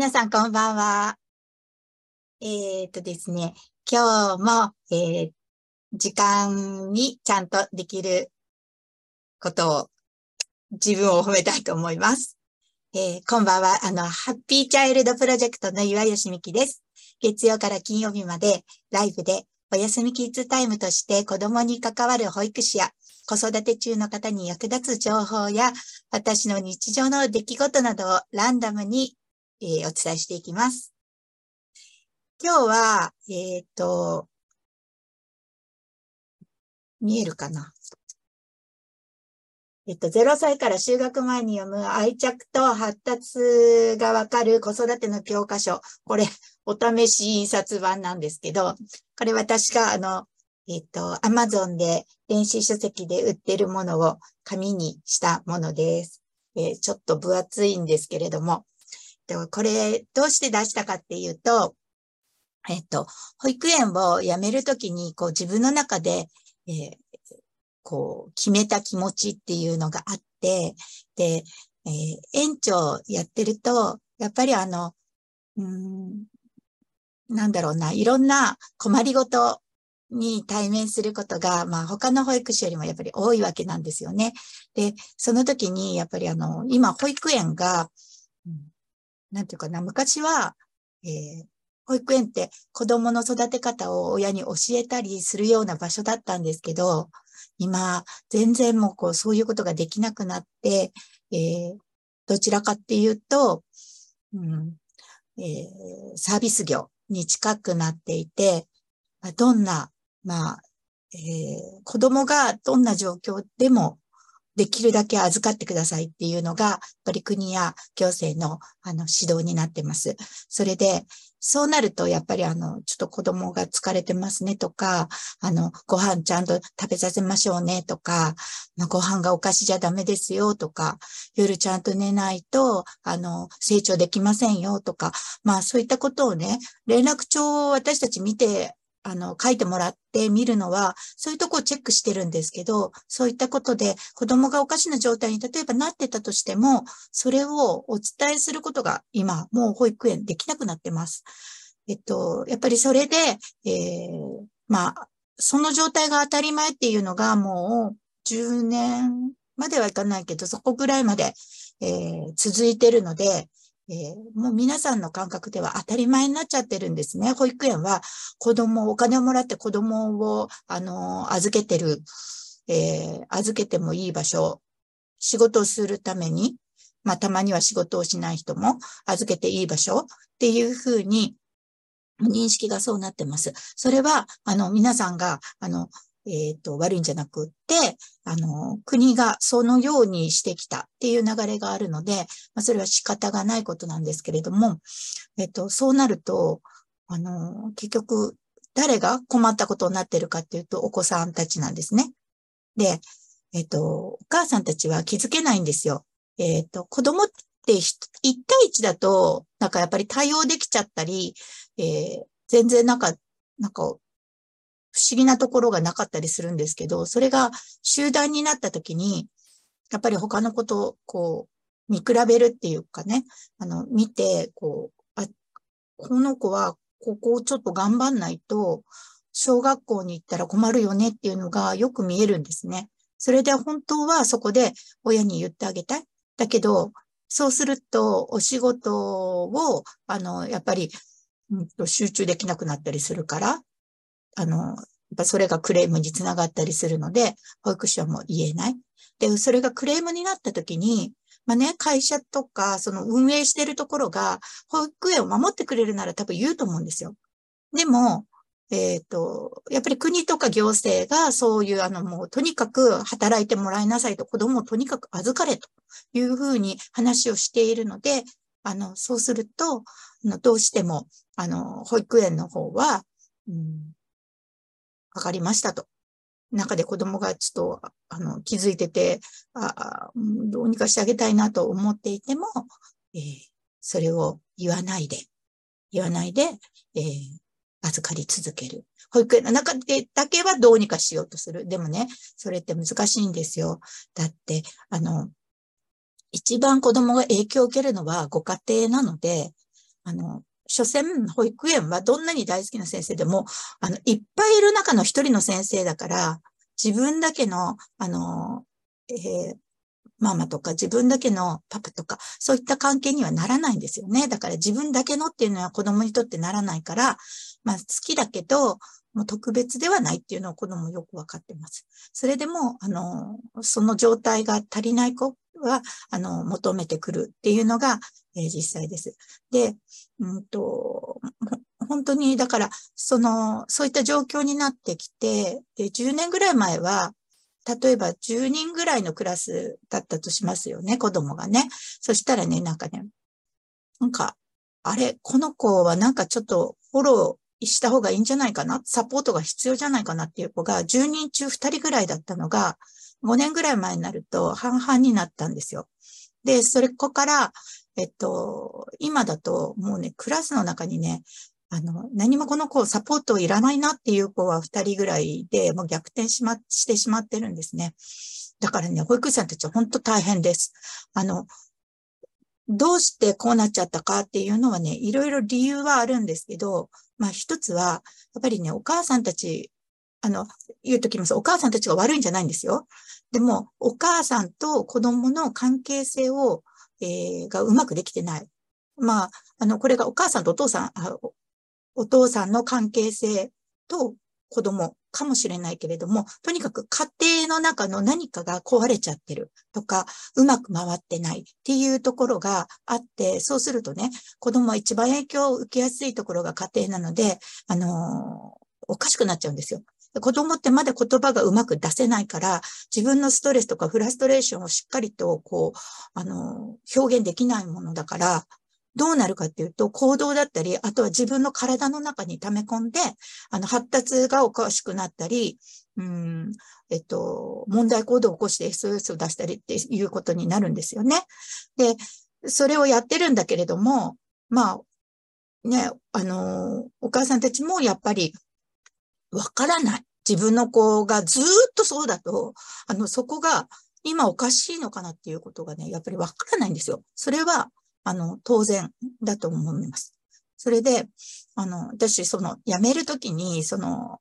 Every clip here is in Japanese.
皆さんこんばんは。えっ、とですね、今日も、えー、時間にちゃんとできることを自分を褒めたいと思います。えー、こんばんは。あの、ハッピーチャイルドプロジェクトの岩吉美希です。月曜から金曜日までライブでお休みキッズタイムとして子供に関わる保育士や子育て中の方に役立つ情報や私の日常の出来事などをランダムに、えー、お伝えしていきます。今日は、えっ、ー、と、見えるかな？えっと、0歳から就学前に読む愛着と発達がわかる子育ての教科書。これ、お試し印刷版なんですけど、これ私があの、えっ、と、アマゾンで電子書籍で売ってるものを紙にしたものです。えー、ちょっと分厚いんですけれども、これどうして出したかっていうと、えっ、と、保育園を辞めるときに、こう自分の中で、えー、こう決めた気持ちっていうのがあって、で、えー、園長やってると、やっぱりあの、うん、なんだろうな、いろんな困りごとに対面することが、まあ他の保育士よりもやっぱり多いわけなんですよね。で、その時にやっぱりあの、今保育園が、なんていうかな、昔は、えー、保育園って子供の育て方を親に教えたりするような場所だったんですけど、今、全然もうこう、そういうことができなくなって、えー、どちらかっていうと、うんえー、サービス業に近くなっていて、どんなまあ、えー、子供がどんな状況でもできるだけ預かってくださいっていうのが、やっぱり国や行政のあの指導になってます。それで、そうなると、やっぱりあの、ちょっと子供が疲れてますねとか、あの、ご飯ちゃんと食べさせましょうねとか、まあ、ご飯がお菓子じゃダメですよとか、夜ちゃんと寝ないと、あの、成長できませんよとか、まあそういったことをね、連絡帳を私たち見てあの、書いてもらって見るのは、そういうとこをチェックしてるんですけど、そういったことで子供がおかしな状態に例えばなってたとしても、それをお伝えすることが今、もう保育園できなくなってます。えっと、やっぱりそれで、えー、まあ、その状態が当たり前っていうのがもう10年まではいかないけど、そこぐらいまで、えー、続いてるので、えー、もう皆さんの感覚では当たり前になっちゃってるんですね。保育園は子供、お金をもらって子供を、あの、預けてる、えー、預けてもいい場所、仕事をするために、まあ、たまには仕事をしない人も預けていい場所っていうふうに、認識がそうなってます。それは、あの、皆さんが、あの、えっ、ー、と、悪いんじゃなくって、あの、国がそのようにしてきたっていう流れがあるので、まあ、それは仕方がないことなんですけれども、えっ、ー、と、そうなると、あの、結局、誰が困ったことになってるかっていうと、お子さんたちなんですね。で、えっ、ー、と、お母さんたちは気づけないんですよ。えっ、と、子供って1対1だと、なんかやっぱり対応できちゃったり、え全然なんか、なんか不思議なところがなかったりするんですけど、それが集団になった時に、やっぱり他のことをこう見比べるっていうかね、あの、見て、こう、あ、この子はここをちょっと頑張んないと、小学校に行ったら困るよねっていうのがよく見えるんですね。それで本当はそこで親に言ってあげたい。だけど、そうするとお仕事を、あの、やっぱり、うん、集中できなくなったりするから、あの、やっぱそれがクレームにつながったりするので、保育士はもう言えない。で、それがクレームになった時に、まあね、会社とか、その運営してるところが、保育園を守ってくれるなら多分言うと思うんですよ。でも、えっ、ー、と、やっぱり国とか行政がそういう、あの、もうとにかく働いてもらいなさいと、子供をとにかく預かれというふうに話をしているので、あの、そうすると、あのどうしても、あの、保育園の方は、うん、かかりましたと。中で子供がちょっと、あの、気づいてて、あどうにかしてあげたいなと思っていても、えー、それを言わないで、言わないで、えー、預かり続ける。保育園の中でだけはどうにかしようとする。でもね、それって難しいんですよ。だって、あの、一番子供が影響を受けるのはご家庭なので、あの、所詮、保育園はどんなに大好きな先生でも、あの、いっぱいいる中の一人の先生だから、自分だけの、あの、えー、ママとか自分だけのパパとか、そういった関係にはならないんですよね。だから自分だけのっていうのは子供にとってならないから、まあ好きだけど、もう特別ではないっていうのを子供よくわかってます。それでも、あの、その状態が足りない子は、あの、求めてくるっていうのが、えー、実際です。で、うんと、本当に、だから、その、そういった状況になってきて、で、10年ぐらい前は、例えば10人ぐらいのクラスだったとしますよね、子供がね。そしたらね、なんかね、なんか、あれ、この子はなんかちょっとフォローした方がいいんじゃないかな？サポートが必要じゃないかな？っていう子が10人中2人ぐらいだったのが、5年ぐらい前になると半々になったんですよ。で、それこから、えっと、今だともうね、クラスの中にね、あの、何もこの子サポートいらないなっていう子は2人ぐらいでもう逆転しま、してしまってるんですね。だからね、保育士さんたちは本当大変です。あの、どうしてこうなっちゃったかっていうのはね、いろいろ理由はあるんですけど、まあ一つは、やっぱりね、お母さんたちあの、言うときます。お母さんたちが悪いんじゃないんですよ。でも、お母さんと子供の関係性を、えー、がうまくできてない。まあ、あの、これがお母さんとお父さん、あお父さんの関係性と子供かもしれないけれども、とにかく家庭の中の何かが壊れちゃってるとか、うまく回ってないっていうところがあって、そうするとね、子供は一番影響を受けやすいところが家庭なので、あのー、おかしくなっちゃうんですよ。子供ってまだ言葉がうまく出せないから、自分のストレスとかフラストレーションをしっかりと、こう、あの、表現できないものだから、どうなるかっていうと、行動だったり、あとは自分の体の中に溜め込んで、あの、発達がおかしくなったり、うん、えっと、問題行動を起こして SOS を出したりっていうことになるんですよね。で、それをやってるんだけれども、まあ、ね、あの、お母さんたちもやっぱりわからない。自分の子がずっとそうだと、あの、そこが今おかしいのかなっていうことがね、やっぱりわからないんですよ。それは、あの、当然だと思います。それで、あの、私、その、辞めるときに、その、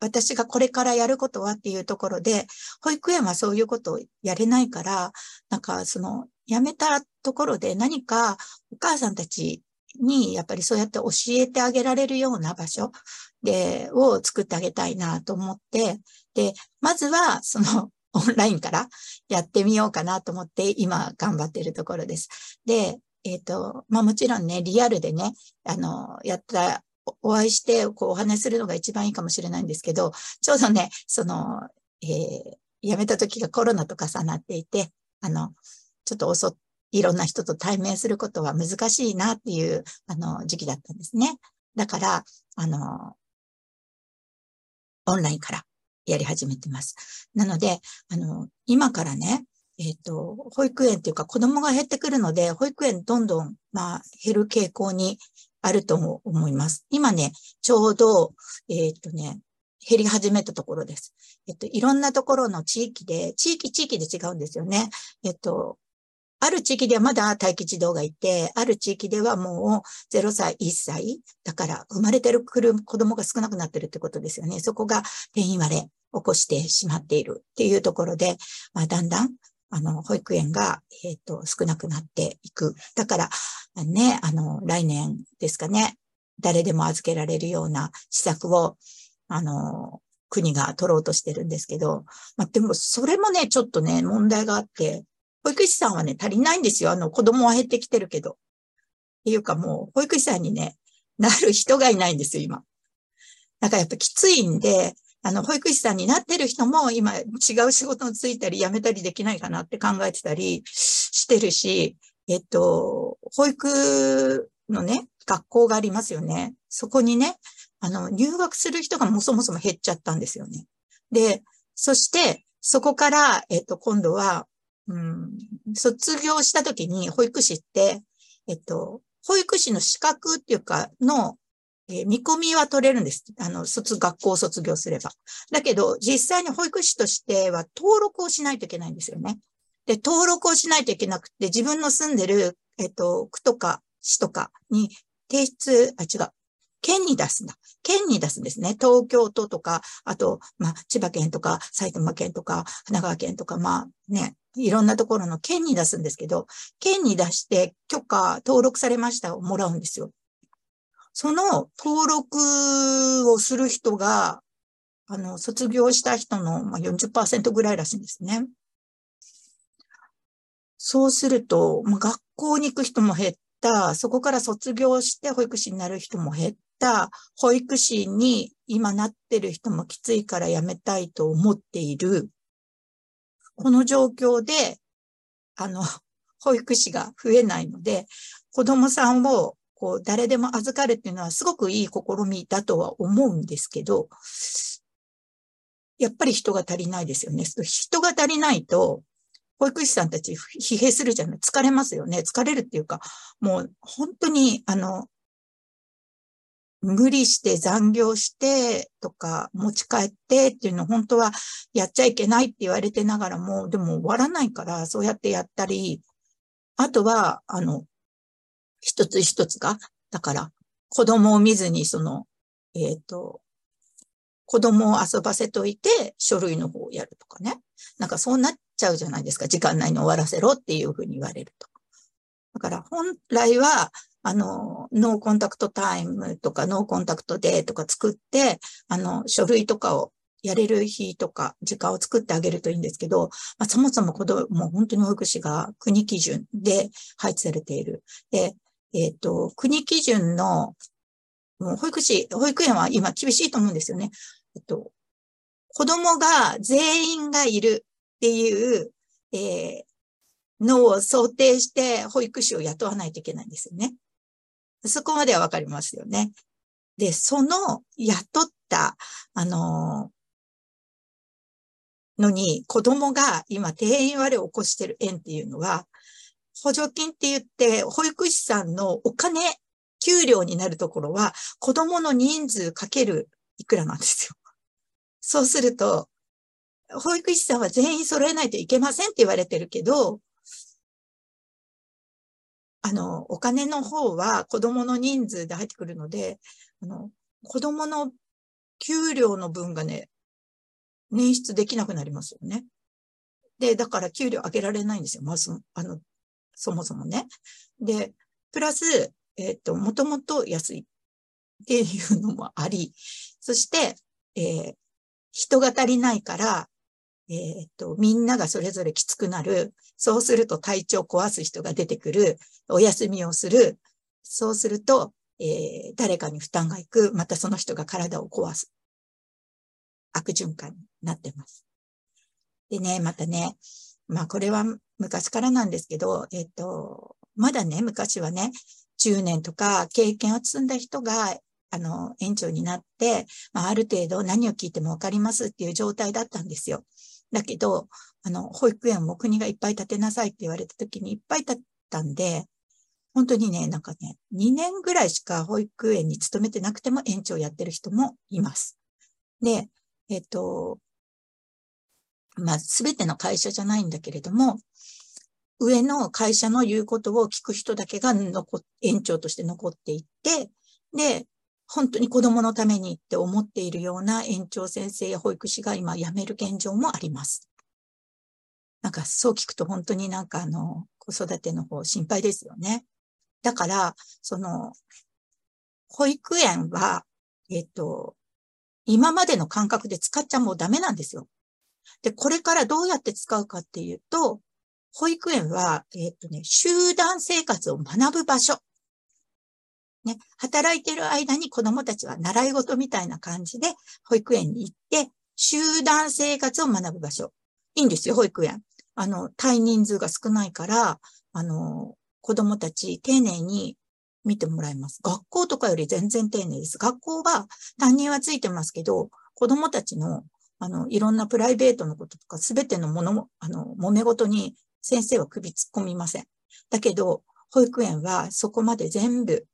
私がこれからやることはっていうところで、保育園はそういうことをやれないから、なんか、その、辞めたところで何かお母さんたちに、やっぱりそうやって教えてあげられるような場所で、を作ってあげたいなと思って、で、まずは、その、オンラインからやってみようかなと思って、今頑張ってるところです。で、えっ、ー、と、まあもちろんね、リアルでね、あの、やった、お会いして、こう、お話するのが一番いいかもしれないんですけど、ちょうどね、その、えー、辞めた時がコロナと重なっていて、あの、ちょっと遅いろんな人と対面することは難しいなっていう、あの、時期だったんですね。だから、あの、オンラインからやり始めてます。なので、あの、今からね、えっ、ー、と、保育園っていうか子供が減ってくるので、保育園どんどん、まあ、減る傾向にあると思います。今ね、ちょうど、えっ、ー、とね、減り始めたところです。えっと、いろんなところの地域で、地域地域で違うんですよね。えっと、ある地域ではまだ待機児童がいて、ある地域ではもう0歳、1歳。だから生まれてる子供が少なくなってるってことですよね。そこが転移割れ起こしてしまっているっていうところで、まあ、だんだんあの、保育園が、えっ、ー、と、少なくなっていく。だから、ね、あの、来年ですかね、誰でも預けられるような施策を、あの、国が取ろうとしてるんですけど、まあ、でも、それもね、ちょっとね、問題があって、保育士さんはね、足りないんですよ。あの、子供は減ってきてるけど。っていうかもう、保育士さんにね、なる人がいないんですよ、今。だからやっぱきついんで、あの、保育士さんになってる人も今違う仕事に就いたり辞めたりできないかなって考えてたりしてるし、えっと、保育のね、学校がありますよね。そこにね、あの、入学する人がもそもそも減っちゃったんですよね。で、そして、そこから、えっと、今度は、うん、卒業した時に保育士って、えっと、保育士の資格っていうか、の、えー、見込みは取れるんです。あの、卒、学校を卒業すれば。だけど、実際に保育士としては登録をしないといけないんですよね。で、登録をしないといけなくて、自分の住んでる、えっと、区とか市とかに提出、あ、違う。県に出すんだ。県に出すんですね。東京都とか、あと、まあ、千葉県とか、埼玉県とか、神奈川県とか、まあね、いろんなところの県に出すんですけど、県に出して許可、登録されましたをもらうんですよ。その登録をする人が、あの、卒業した人の40%ぐらいらしいんですね。そうすると、まあ、学校に行く人も減った、そこから卒業して保育士になる人も減った、保育士に今なってる人もきついから辞めたいと思っている。この状況で、あの、保育士が増えないので、子供さんをこう誰でも預かるっていうのはすごくいい試みだとは思うんですけど、やっぱり人が足りないですよね。人が足りないと、保育士さんたち疲弊するじゃない。疲れますよね。疲れるっていうか、もう本当に、あの、無理して残業してとか持ち帰ってっていうの本当はやっちゃいけないって言われてながらも、でも終わらないからそうやってやったり、あとは、あの、一つ一つが、だから子供を見ずにその、えっ、ー、と、子供を遊ばせといて書類の方をやるとかね。なんかそうなっちゃうじゃないですか。時間内に終わらせろっていうふうに言われると。だから本来は、あの、 no contact time とか no contact day とか作って、あの、書類とかをやれる日とか時間を作ってあげるといいんですけど、まあ、そもそも子供、もう本当に保育士が国基準で配置されている。で、えっ、ー、と、国基準の、もう保育士、保育園は今厳しいと思うんですよね。えっと、子供が全員がいるっていう、えー、のを想定して保育士を雇わないといけないんですよね。そこまではわかりますよね。で、その雇った、あの、のに子供が今定員割れを起こしてる園っていうのは、補助金って言って、保育士さんのお金、給料になるところは、子供の人数かけるいくらなんですよ。そうすると、保育士さんは全員揃えないといけませんって言われてるけど、あの、お金の方は子供の人数で入ってくるので、あの、子供の給料の分がね、捻出できなくなりますよね。で、だから給料上げられないんですよ。まず、あの、そもそもね。で、プラス、えっ、ー、と、もともと安いっていうのもあり、そして、えー、人が足りないから、えっ、と、みんながそれぞれきつくなる。そうすると体調壊す人が出てくる。お休みをする。そうすると、えー、誰かに負担がいく。またその人が体を壊す。悪循環になってます。でね、またね、まあこれは昔からなんですけど、えっ、と、まだね、昔はね、10年とか経験を積んだ人があの、園長になって、まあ、ある程度何を聞いてもわかりますっていう状態だったんですよ。だけど、あの、保育園も国がいっぱい建てなさいって言われた時にいっぱい建ったんで、本当にね、なんかね、2年ぐらいしか保育園に勤めてなくても園長やってる人もいます。で、えっ、と、まあ、すべての会社じゃないんだけれども、上の会社の言うことを聞く人だけが残園長として残っていって、で、本当に子供のためにって思っているような園長先生や保育士が今辞める現状もあります。なんかそう聞くと本当になんかあの子育ての方心配ですよね。だから、その、保育園は、えっと、今までの感覚で使っちゃもうダメなんですよ。で、これからどうやって使うかっていうと、保育園は、えっとね、集団生活を学ぶ場所ね、働いてる間に子供たちは習い事みたいな感じで保育園に行って、集団生活を学ぶ場所。いいんですよ、保育園。あの、対人数が少ないから、あの、子供たち丁寧に見てもらいます。学校とかより全然丁寧です。学校は担任はついてますけど、子供たちの、あの、いろんなプライベートのこととか、すべてのものも、あの、揉め事に先生は首突っ込みません。だけど、保育園はそこまで全部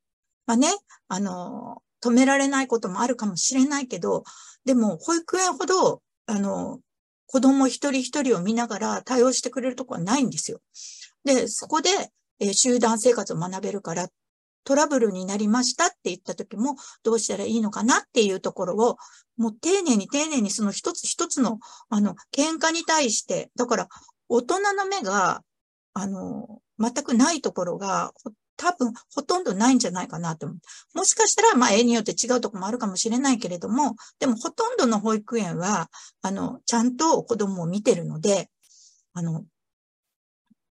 まあね、あの、止められないこともあるかもしれないけど、でも保育園ほど、あの、子供一人一人を見ながら対応してくれるとこはないんですよ。で、そこで、え、集団生活を学べるからトラブルになりましたって言った時もどうしたらいいのかなっていうところを、もう丁寧に丁寧にその一つ一つの、あの、喧嘩に対して、だから大人の目が、あの、全くないところが、多分ほとんどないんじゃないかなと思う。もしかしたら、まあ、絵によって違うとこもあるかもしれないけれども、でもほとんどの保育園は、あの、ちゃんと子供を見てるので、あの、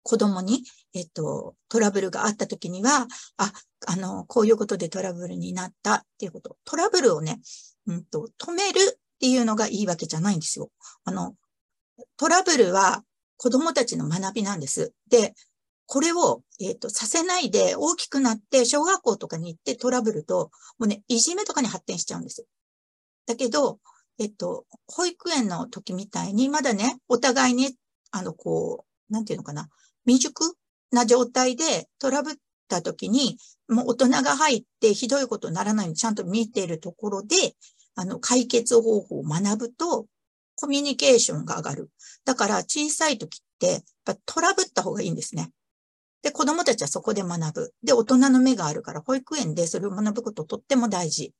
子供に、えっと、トラブルがあった時には、あ、あの、こういうことでトラブルになったっていうこと。トラブルをね、うんと、止めるっていうのがいいわけじゃないんですよ。あの、トラブルは子供たちの学びなんです。で、これを、えっ、と、させないで大きくなって小学校とかに行ってトラブルと、もうね、いじめとかに発展しちゃうんですよ。だけど、えっと、保育園の時みたいに、まだね、お互いに、あの、こう、なんていうのかな、未熟な状態でトラブった時に、もう大人が入ってひどいことにならないようにちゃんと見ているところで、あの、解決方法を学ぶと、コミュニケーションが上がる。だから小さい時って、やっぱトラブった方がいいんですね。で、子供たちはそこで学ぶ。で、大人の目があるから、保育園でそれを学ぶこととっても大事。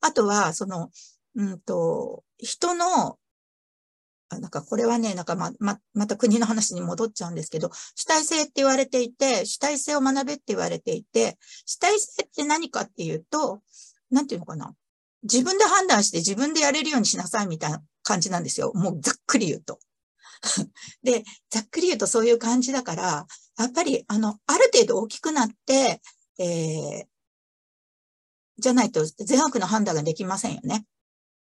あとは、その、うんと、人のなんかこれはね、なんかま、ま、また国の話に戻っちゃうんですけど、主体性って言われていて、主体性を学べって言われていて、主体性って何かっていうと、なんていうのかな。自分で判断して自分でやれるようにしなさいみたいな感じなんですよ。もうざっくり言うと。で、ざっくり言うとそういう感じだから、やっぱり、あの、ある程度大きくなって、えー、じゃないと善悪の判断ができませんよね。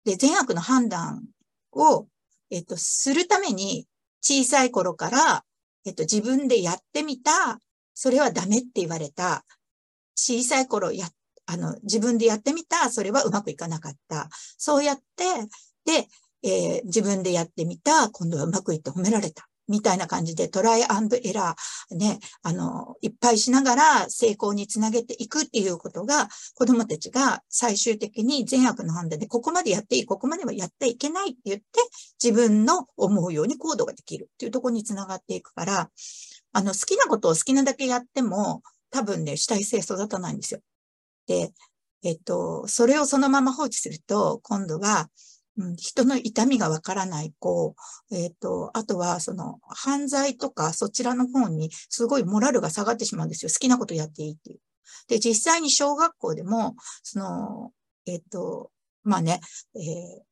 で、善悪の判断をえっと、するために小さい頃から、えっと、自分でやってみた、それはダメって言われた、小さい頃や、あの、自分でやってみた、それはうまくいかなかった。そうやって、で、えー、自分でやってみた、今度はうまくいって褒められた。みたいな感じでトライアンドエラーね、あの、いっぱいしながら成功につなげていくっていうことが、子供たちが最終的に善悪の判断で、ここまでやっていい、ここまではやっていけないって言って、自分の思うように行動ができるっていうところにつながっていくから、あの、好きなことを好きなだけやっても、多分ね、主体性育たないんですよ。で、えっと、それをそのまま放置すると、今度は、うん、人の痛みがわからない子、えっ、ー、と、あとは、その、犯罪とか、そちらの方に、すごいモラルが下がってしまうんですよ。好きなことやっていいっていう。で、実際に小学校でも、その、えっ、ー、と、まあね、えー、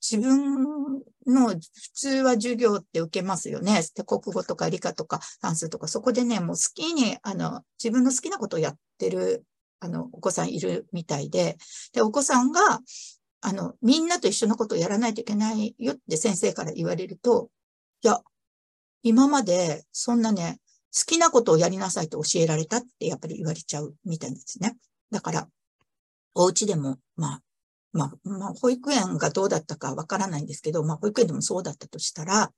自分の普通は授業って受けますよね。で国語とか理科とか算数とか、そこでね、もう好きに、あの、自分の好きなことをやってる、あの、お子さんいるみたいで、で、お子さんが、あの、みんなと一緒のことをやらないといけないよって先生から言われると、いや、今までそんなね、好きなことをやりなさいと教えられたってやっぱり言われちゃうみたいですね。だから、お家でも、まあ、まあ、まあ、保育園がどうだったかわからないんですけど、まあ、保育園でもそうだったとしたら、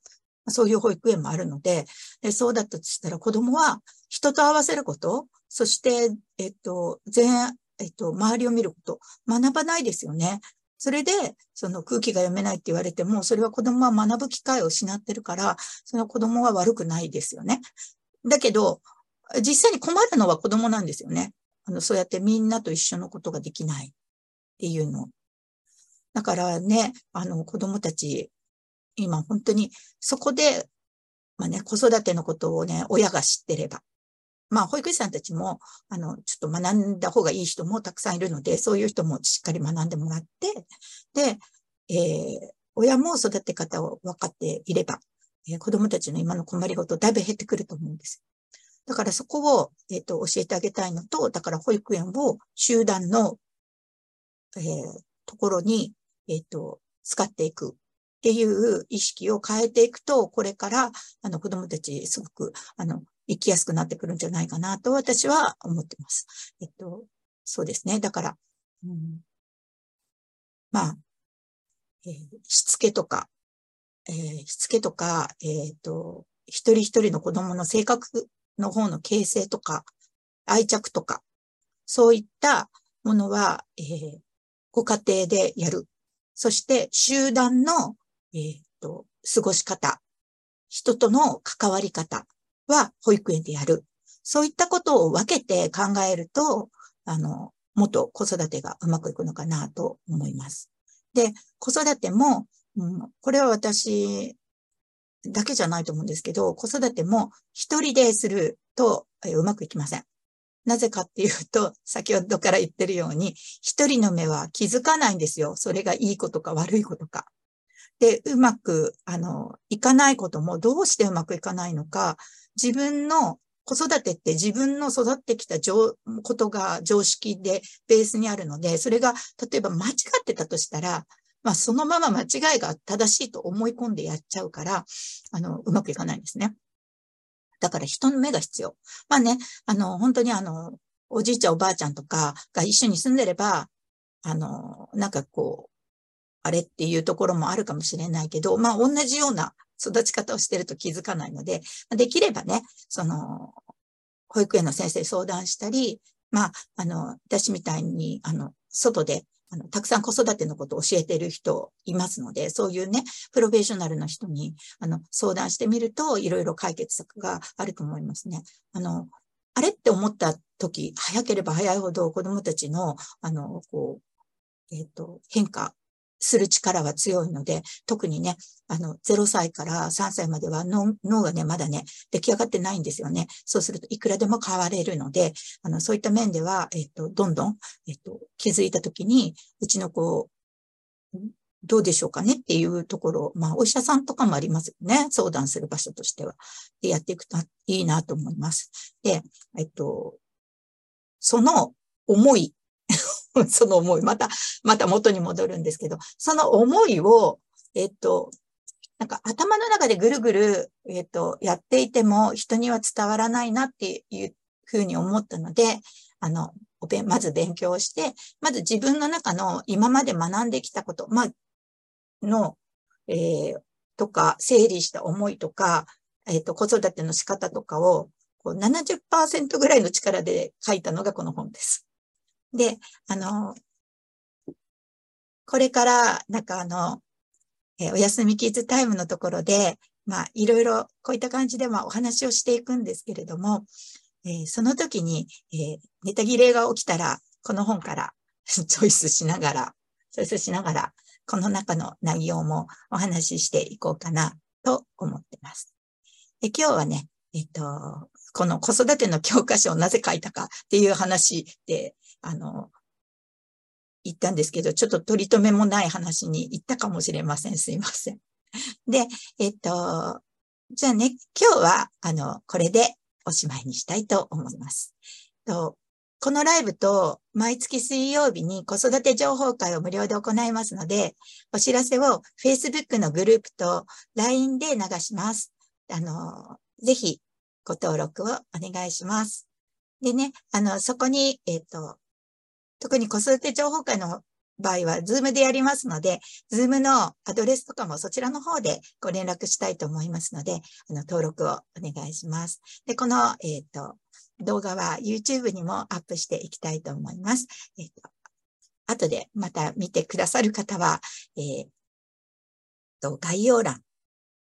そういう保育園もあるので、でそうだったとしたら子供は人と合わせること、そして、えっと、全、えっと、周りを見ること、学ばないですよね。それで、その空気が読めないって言われても、それは子供は学ぶ機会を失ってるから、その子供は悪くないですよね。だけど、実際に困るのは子供なんですよね。あの、そうやってみんなと一緒のことができないっていうの。だからね、あの、子供たち、今本当にそこで、まあね、子育てのことをね、親が知ってれば、まあ、保育士さんたちも、あの、ちょっと学んだ方がいい人もたくさんいるので、そういう人もしっかり学んでもらって、で、えー、親も育て方を分かっていれば、えー、子供たちの今の困りごとだいぶ減ってくると思うんです。だからそこを、えっ、ー、と、教えてあげたいのと、だから保育園を集団の、えー、ところに、えっ、ー、と、使っていくっていう意識を変えていくと、これから、あの、子供たち、すごく、あの、生きやすくなってくるんじゃないかなと私は思ってます。えっと、そうですね。だから、うん、まあ、えー、しつけとか、えー、しつけとか、えっ、と、一人一人の子供の性格の方の形成とか、愛着とか、そういったものは、えー、ご家庭でやる。そして集団の、えっ、と、過ごし方、人との関わり方、は保育園でやる。そういったことを分けて考えると、あの、もっと子育てがうまくいくのかなと思います。で、子育ても、うん、これは私だけじゃないと思うんですけど、子育ても一人でするとうまくいきません。なぜかっていうと、先ほどから言ってるように、一人の目は気づかないんですよ。それがいいことか悪いことか。で、うまく、あの、いかないこともどうしてうまくいかないのか、自分の子育てって自分の育ってきたことが常識でベースにあるので、それが例えば間違ってたとしたら、まあそのまま間違いが正しいと思い込んでやっちゃうから、あの、うまくいかないんですね。だから人の目が必要。まあね、あの、本当にあの、おじいちゃんおばあちゃんとかが一緒に住んでれば、あの、なんかこう、あれっていうところもあるかもしれないけど、まあ同じような育ち方をしてると気づかないので、できればね、その、保育園の先生相談したり、まあ、あの、私みたいに、あの、外で、あの、たくさん子育てのことを教えてる人いますので、そういうね、プロフェッショナルの人に、あの、相談してみると、いろいろ解決策があると思いますね。あの、あれって思った時、早ければ早いほど子供たちの、あの、こう、えっ、ー、と、変化する力は強いので、特にね、あの、0歳から3歳までは脳がね、まだね、出来上がってないんですよね。そうするといくらでも変われるので、あの、そういった面では、えっと、どんどん、えっと、気づいたときに、うちの子、どうでしょうかね？っていうところ、まあ、お医者さんとかもありますよね。相談する場所としては。で、やっていくといいなと思います。で、えっと、その思い その思い、また、また元に戻るんですけど、その思いを、えっと、なんか頭の中でぐるぐる、えっと、やっていても人には伝わらないなっていうふうに思ったので、あの、まず勉強して、まず自分の中の今まで学んできたこと、ま、の、えー、とか、整理した思いとか、えっ、と、子育ての仕方とかを、こう70%ぐらいの力で書いたのがこの本です。で、あの、これから、なんかあの、えお休みキッズタイムのところで、まあ、いろいろこういった感じで、まあ、お話をしていくんですけれども、えー、その時に、えー、ネタ切れが起きたら、この本から チョイスしながら、チョイスしながら、この中の内容もお話ししていこうかなと思ってます。で今日はね、えっと、この子育ての教科書をなぜ書いたかっていう話で、あの、言ったんですけど、ちょっと取り留めもない話に行ったかもしれません。すいません。で、えっと、じゃあね、今日は、あの、これでおしまいにしたいと思います。とこのライブと毎月水曜日に子育て情報会を無料で行いますので、お知らせを Facebook のグループと LINE で流します。あの、ぜひご登録をお願いします。でね、あの、そこに、えっ、ー、と、特に子育て情報会の場合は、 Zoom でやりますので、 Zoom のアドレスとかもそちらの方でご連絡したいと思いますので、あの、登録をお願いします。で、この、えっ、ー、と、動画は YouTube にもアップしていきたいと思います。えっ、ー、と、後でまた見てくださる方は、えー、と、概要欄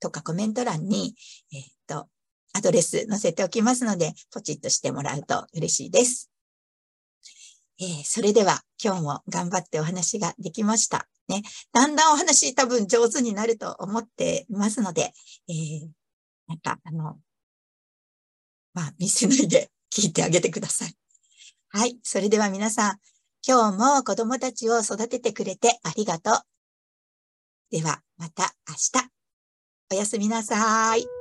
とかコメント欄に、えっ、と、アドレス載せておきますので、ポチッとしてもらうと嬉しいです。えー、それでは今日も頑張ってお話ができました。ね、だんだんお話多分上手になると思っていますので、えー、なんかあの、まあ見せないで聞いてあげてください。はい。それでは皆さん、今日も子供たちを育ててくれてありがとう。ではまた明日。おやすみなさい。